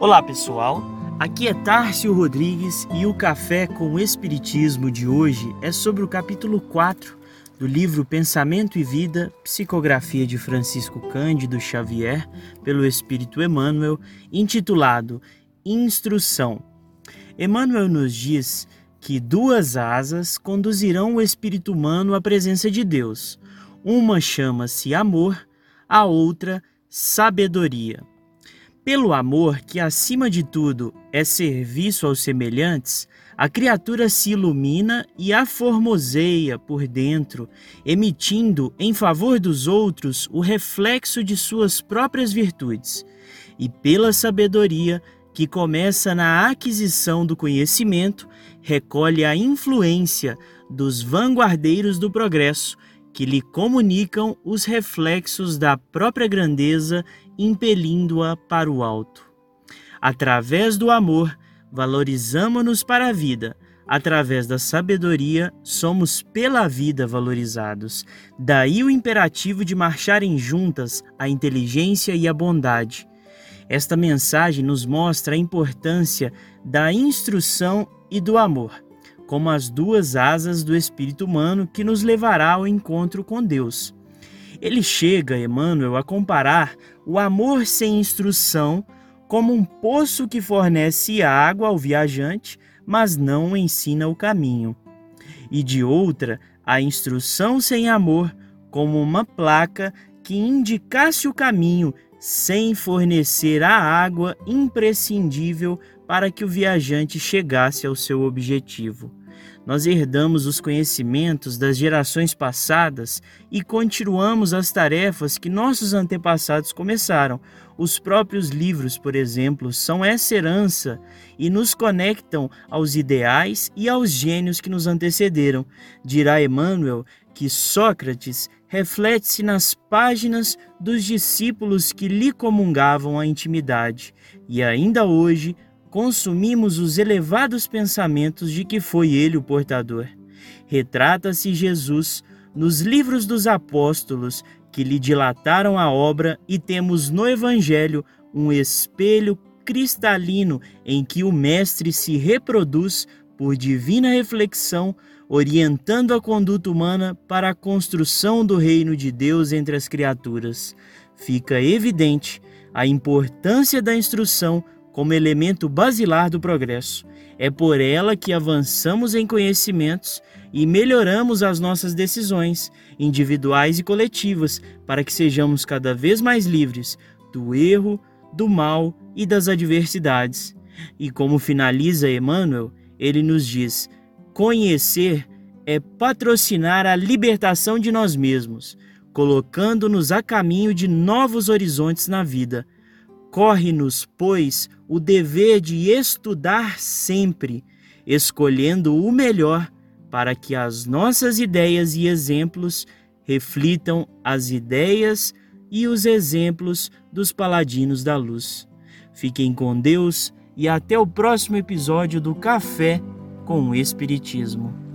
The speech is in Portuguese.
Olá pessoal, aqui é Tárcio Rodrigues e o Café com o Espiritismo de hoje é sobre o capítulo 4 do livro Pensamento e Vida, psicografia de Francisco Cândido Xavier, pelo Espírito Emmanuel, intitulado Instrução. Emmanuel nos diz que duas asas conduzirão o espírito humano à presença de Deus. Uma chama-se amor, a outra sabedoria. Pelo amor, que acima de tudo é serviço aos semelhantes, a criatura se ilumina e aformoseia por dentro, emitindo em favor dos outros o reflexo de suas próprias virtudes. E pela sabedoria, que começa na aquisição do conhecimento, recolhe a influência dos vanguardeiros do progresso que lhe comunicam os reflexos da própria grandeza, impelindo-a para o alto. Através do amor, valorizamos-nos para a vida. Através da sabedoria, somos pela vida valorizados. Daí o imperativo de marcharem juntas a inteligência e a bondade. Esta mensagem nos mostra a importância da instrução e do amor como as duas asas do espírito humano que nos levará ao encontro com Deus. Ele chega, Emmanuel, a comparar o amor sem instrução como um poço que fornece água ao viajante, mas não ensina o caminho. E de outra, a instrução sem amor como uma placa que indicasse o caminho sem fornecer a água imprescindível para que o viajante chegasse ao seu objetivo. Nós herdamos os conhecimentos das gerações passadas e continuamos as tarefas que nossos antepassados começaram. Os próprios livros, por exemplo, são essa herança e nos conectam aos ideais e aos gênios que nos antecederam. Dirá Emmanuel que Sócrates reflete-se nas páginas dos discípulos que lhe comungavam a intimidade, e ainda hoje consumimos os elevados pensamentos de que foi ele o portador. Retrata-se Jesus nos livros dos apóstolos que lhe dilataram a obra e temos no Evangelho um espelho cristalino em que o Mestre se reproduz por divina reflexão, orientando a conduta humana para a construção do reino de Deus entre as criaturas. Fica evidente a importância da instrução como elemento basilar do progresso. É por ela que avançamos em conhecimentos e melhoramos as nossas decisões, individuais e coletivas, para que sejamos cada vez mais livres do erro, do mal e das adversidades. E como finaliza Emmanuel, ele nos diz: conhecer é patrocinar a libertação de nós mesmos, colocando-nos a caminho de novos horizontes na vida. Corre-nos, pois, o dever de estudar sempre, escolhendo o melhor para que as nossas ideias e exemplos reflitam as ideias e os exemplos dos paladinos da luz. Fiquem com Deus e até o próximo episódio do Café com o Espiritismo.